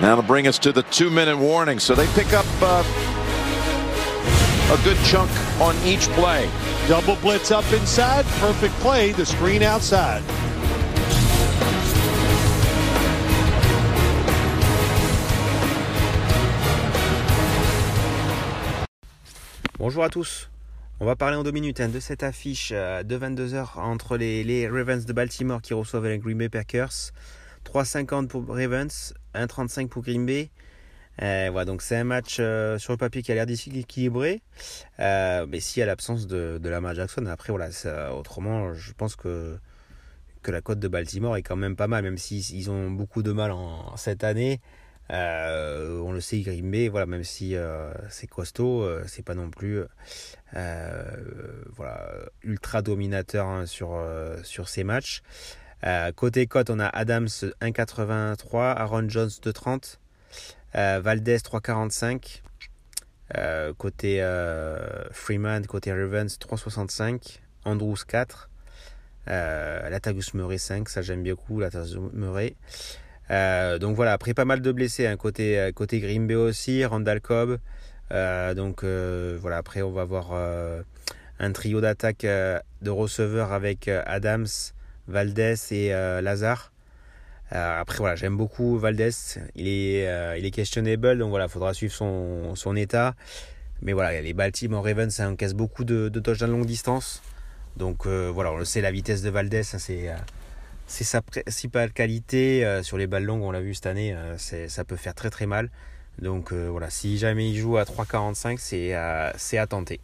That'll bring us to the two-minute warning. So they pick up uh, a good chunk on each play. Double blitz up inside. Perfect play. The screen outside. Bonjour à tous. On va parler en deux minutes hein, de cette affiche euh, de 22h entre les, les, Ravens de Baltimore qui reçoivent les Green Bay Packers. 3,50 pour Ravens, 1,35 pour Green Bay. Euh, voilà, donc c'est un match euh, sur le papier qui a l'air équilibré. Euh, mais si à l'absence de, Lamar Jackson, après voilà, ça, autrement, je pense que, la cote de Baltimore est quand même pas mal, même s'ils ils ont beaucoup de mal en, cette année. Euh, on le sait, Green voilà, même si c'est costaud, c'est pas non plus voilà, ultra dominateur hein, sur, sur ces matchs. Côté cote, on a Adams 1,83, Aaron Jones 2,30, Valdez 3,45. côté Freeman, côté Ravens 3,65, Andrews 4, euh, Latagus Murray 5, ça j'aime beaucoup, Latagus Murray. Euh, donc voilà, après pas mal de blessés, hein, côté, euh, côté aussi, Randall Cobb. Euh, donc voilà, après on va avoir un trio d'attaque de receveurs avec Adams, Valdez et Lazare. après voilà, j'aime beaucoup Valdez, il est, il est questionable, donc voilà, il faudra suivre son, son état. Mais voilà, les Baltimore Ravens ça encaisse beaucoup de, de touchdowns longue distance. Donc voilà, on le sait, la vitesse de Valdez, c'est sa principale qualité. Euh, sur les balles longues, on l'a vu cette année, euh, ça peut faire très très mal. Donc euh, voilà, si jamais il joue à 3,45, c'est à tenter.